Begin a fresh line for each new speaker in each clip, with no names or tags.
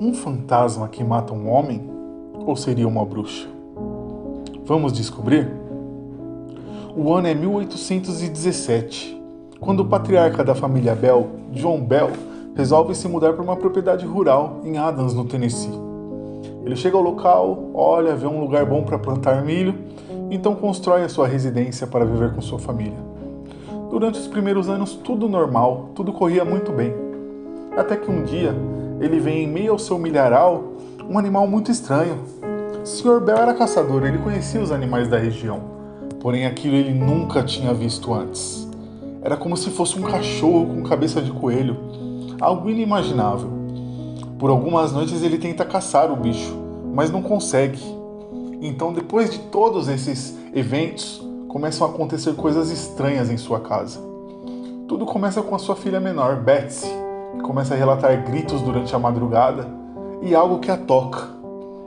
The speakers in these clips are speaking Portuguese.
um fantasma que mata um homem ou seria uma bruxa? Vamos descobrir? O ano é 1817, quando o patriarca da família Bell, John Bell, resolve se mudar para uma propriedade rural em Adams, no Tennessee. Ele chega ao local, olha, vê um lugar bom para plantar milho, então constrói a sua residência para viver com sua família. Durante os primeiros anos, tudo normal, tudo corria muito bem. Até que um dia, ele vê em meio ao seu milharal um animal muito estranho. Sr. Bell era caçador, ele conhecia os animais da região, porém aquilo ele nunca tinha visto antes. Era como se fosse um cachorro com cabeça de coelho, algo inimaginável. Por algumas noites ele tenta caçar o bicho, mas não consegue. Então, depois de todos esses eventos, começam a acontecer coisas estranhas em sua casa. Tudo começa com a sua filha menor, Betsy, começa a relatar gritos durante a madrugada e algo que a toca,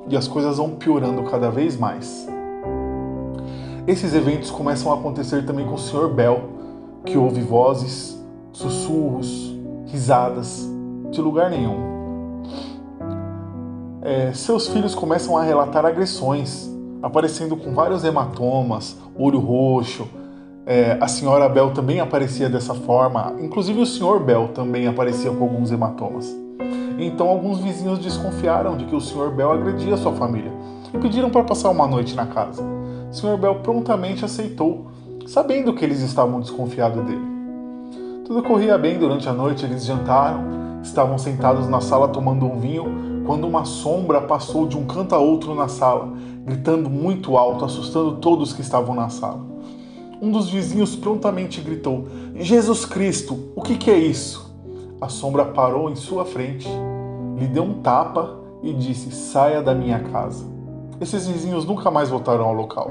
e as coisas vão piorando cada vez mais. Esses eventos começam a acontecer também com o Sr. Bell, que ouve vozes, sussurros, risadas, de lugar nenhum. É, seus filhos começam a relatar agressões, aparecendo com vários hematomas, olho roxo. É, a senhora Bell também aparecia dessa forma, inclusive o senhor Bell também aparecia com alguns hematomas. Então alguns vizinhos desconfiaram de que o senhor Bell agredia sua família e pediram para passar uma noite na casa. O senhor Bell prontamente aceitou, sabendo que eles estavam desconfiados dele. Tudo corria bem durante a noite, eles jantaram, estavam sentados na sala tomando um vinho, quando uma sombra passou de um canto a outro na sala, gritando muito alto, assustando todos que estavam na sala. Um dos vizinhos prontamente gritou: Jesus Cristo, o que, que é isso? A sombra parou em sua frente, lhe deu um tapa e disse: Saia da minha casa. Esses vizinhos nunca mais voltaram ao local.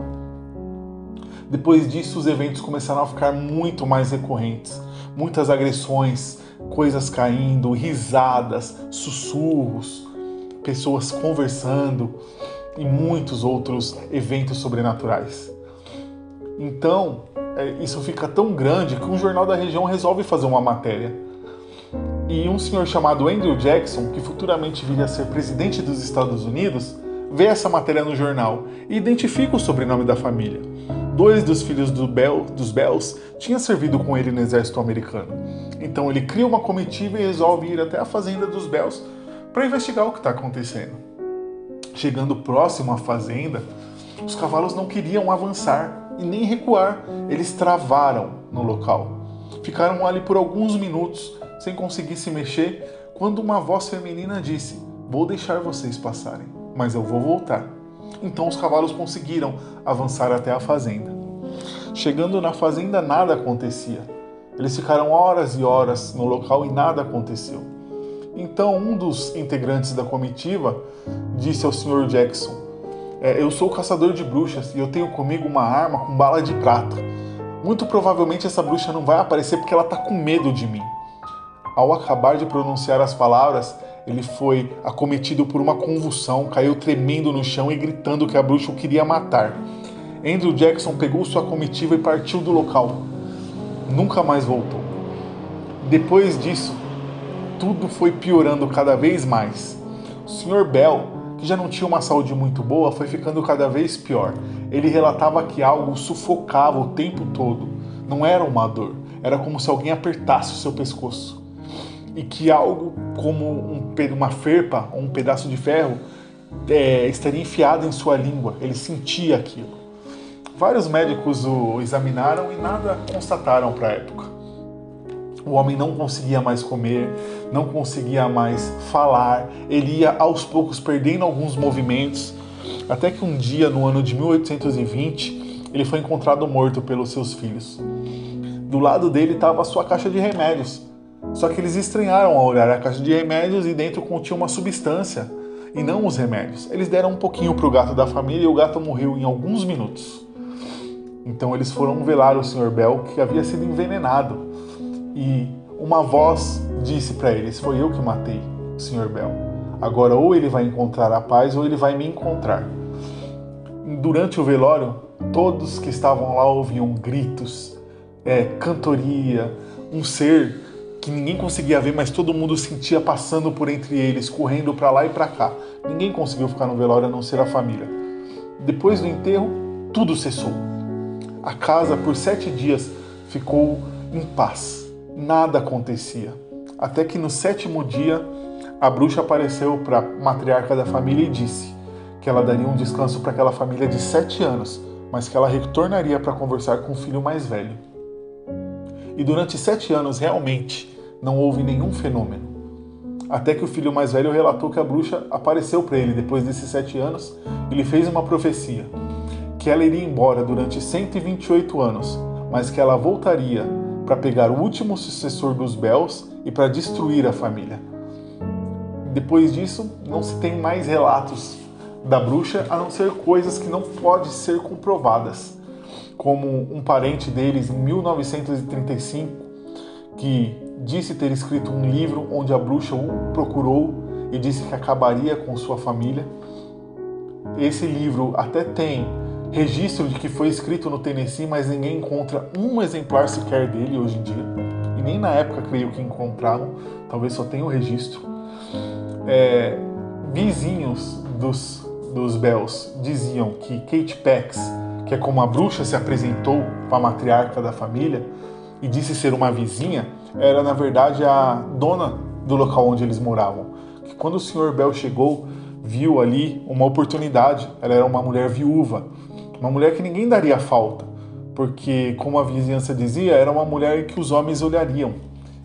Depois disso, os eventos começaram a ficar muito mais recorrentes muitas agressões, coisas caindo, risadas, sussurros, pessoas conversando e muitos outros eventos sobrenaturais. Então, é, isso fica tão grande que um jornal da região resolve fazer uma matéria. E um senhor chamado Andrew Jackson, que futuramente viria a ser presidente dos Estados Unidos, vê essa matéria no jornal e identifica o sobrenome da família. Dois dos filhos do Bell, dos Bells tinham servido com ele no exército americano. Então ele cria uma comitiva e resolve ir até a fazenda dos Bells para investigar o que está acontecendo. Chegando próximo à fazenda, os cavalos não queriam avançar e nem recuar, eles travaram no local. Ficaram ali por alguns minutos sem conseguir se mexer quando uma voz feminina disse: Vou deixar vocês passarem, mas eu vou voltar. Então os cavalos conseguiram avançar até a fazenda. Chegando na fazenda, nada acontecia. Eles ficaram horas e horas no local e nada aconteceu. Então um dos integrantes da comitiva disse ao Sr. Jackson: é, Eu sou caçador de bruxas e eu tenho comigo uma arma com bala de prata. Muito provavelmente essa bruxa não vai aparecer porque ela está com medo de mim. Ao acabar de pronunciar as palavras, ele foi acometido por uma convulsão, caiu tremendo no chão e gritando que a bruxa o queria matar. Andrew Jackson pegou sua comitiva e partiu do local. Nunca mais voltou. Depois disso, tudo foi piorando cada vez mais. O Sr. Bell, que já não tinha uma saúde muito boa, foi ficando cada vez pior. Ele relatava que algo sufocava o tempo todo. Não era uma dor, era como se alguém apertasse o seu pescoço e que algo como um, uma ferpa ou um pedaço de ferro é, estaria enfiado em sua língua. Ele sentia aquilo. Vários médicos o examinaram e nada constataram para a época. O homem não conseguia mais comer, não conseguia mais falar, ele ia aos poucos perdendo alguns movimentos, até que um dia, no ano de 1820, ele foi encontrado morto pelos seus filhos. Do lado dele estava a sua caixa de remédios, só que eles estranharam ao olhar a caixa de remédios e dentro continha uma substância e não os remédios. Eles deram um pouquinho para o gato da família e o gato morreu em alguns minutos. Então eles foram velar o Sr. Bell que havia sido envenenado e uma voz disse para eles: Foi eu que matei o Sr. Bell. Agora ou ele vai encontrar a paz ou ele vai me encontrar. Durante o velório, todos que estavam lá ouviam gritos, é, cantoria, um ser que ninguém conseguia ver, mas todo mundo sentia passando por entre eles, correndo para lá e para cá. Ninguém conseguiu ficar no velório a não ser a família. Depois do enterro, tudo cessou. A casa, por sete dias, ficou em paz. Nada acontecia. Até que no sétimo dia, a bruxa apareceu para a matriarca da família e disse que ela daria um descanso para aquela família de sete anos, mas que ela retornaria para conversar com o filho mais velho. E durante sete anos, realmente, não houve nenhum fenômeno. Até que o filho mais velho relatou que a bruxa apareceu para ele depois desses sete anos e lhe fez uma profecia: que ela iria embora durante 128 anos, mas que ela voltaria para pegar o último sucessor dos Bells e para destruir a família. Depois disso, não se tem mais relatos da bruxa a não ser coisas que não podem ser comprovadas, como um parente deles em 1935 que disse ter escrito um livro onde a bruxa o procurou e disse que acabaria com sua família. Esse livro até tem registro de que foi escrito no Tennessee, mas ninguém encontra um exemplar sequer dele hoje em dia. E nem na época creio que encontraram, talvez só tenha o registro. É, vizinhos dos, dos Bells diziam que Kate Pax, que é como a bruxa se apresentou para a matriarca da família, e disse ser uma vizinha, era na verdade a dona do local onde eles moravam. Que quando o Sr. Bell chegou, viu ali uma oportunidade. Ela era uma mulher viúva, uma mulher que ninguém daria falta, porque como a vizinhança dizia, era uma mulher que os homens olhariam.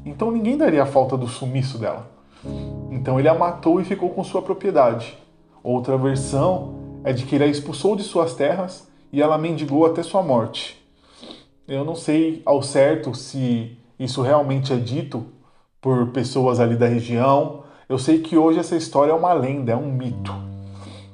Então ninguém daria falta do sumiço dela. Então ele a matou e ficou com sua propriedade. Outra versão é de que ele a expulsou de suas terras e ela mendigou até sua morte. Eu não sei ao certo se isso realmente é dito por pessoas ali da região. Eu sei que hoje essa história é uma lenda, é um mito.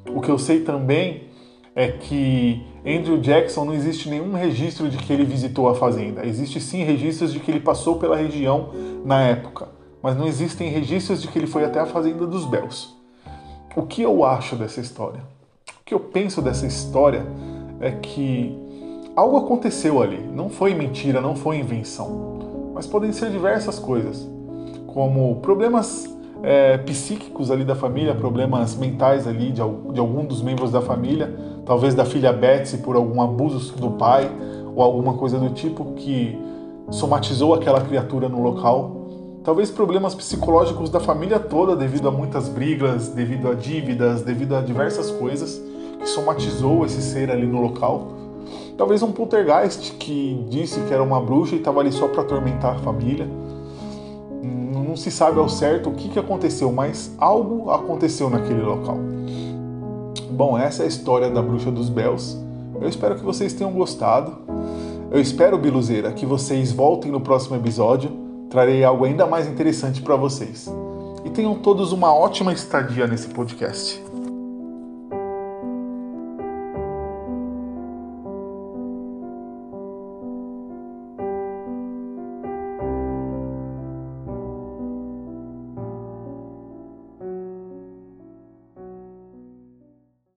O que eu sei também é que Andrew Jackson não existe nenhum registro de que ele visitou a fazenda. Existe sim registros de que ele passou pela região na época, mas não existem registros de que ele foi até a fazenda dos Bells. O que eu acho dessa história? O que eu penso dessa história é que Algo aconteceu ali, não foi mentira, não foi invenção, mas podem ser diversas coisas, como problemas é, psíquicos ali da família, problemas mentais ali de, de algum dos membros da família, talvez da filha Betsy por algum abuso do pai ou alguma coisa do tipo que somatizou aquela criatura no local. Talvez problemas psicológicos da família toda devido a muitas brigas, devido a dívidas, devido a diversas coisas que somatizou esse ser ali no local. Talvez um poltergeist que disse que era uma bruxa e estava ali só para atormentar a família. Não se sabe ao certo o que, que aconteceu, mas algo aconteceu naquele local. Bom, essa é a história da bruxa dos Bells. Eu espero que vocês tenham gostado. Eu espero, Biluzeira, que vocês voltem no próximo episódio. Trarei algo ainda mais interessante para vocês. E tenham todos uma ótima estadia nesse podcast.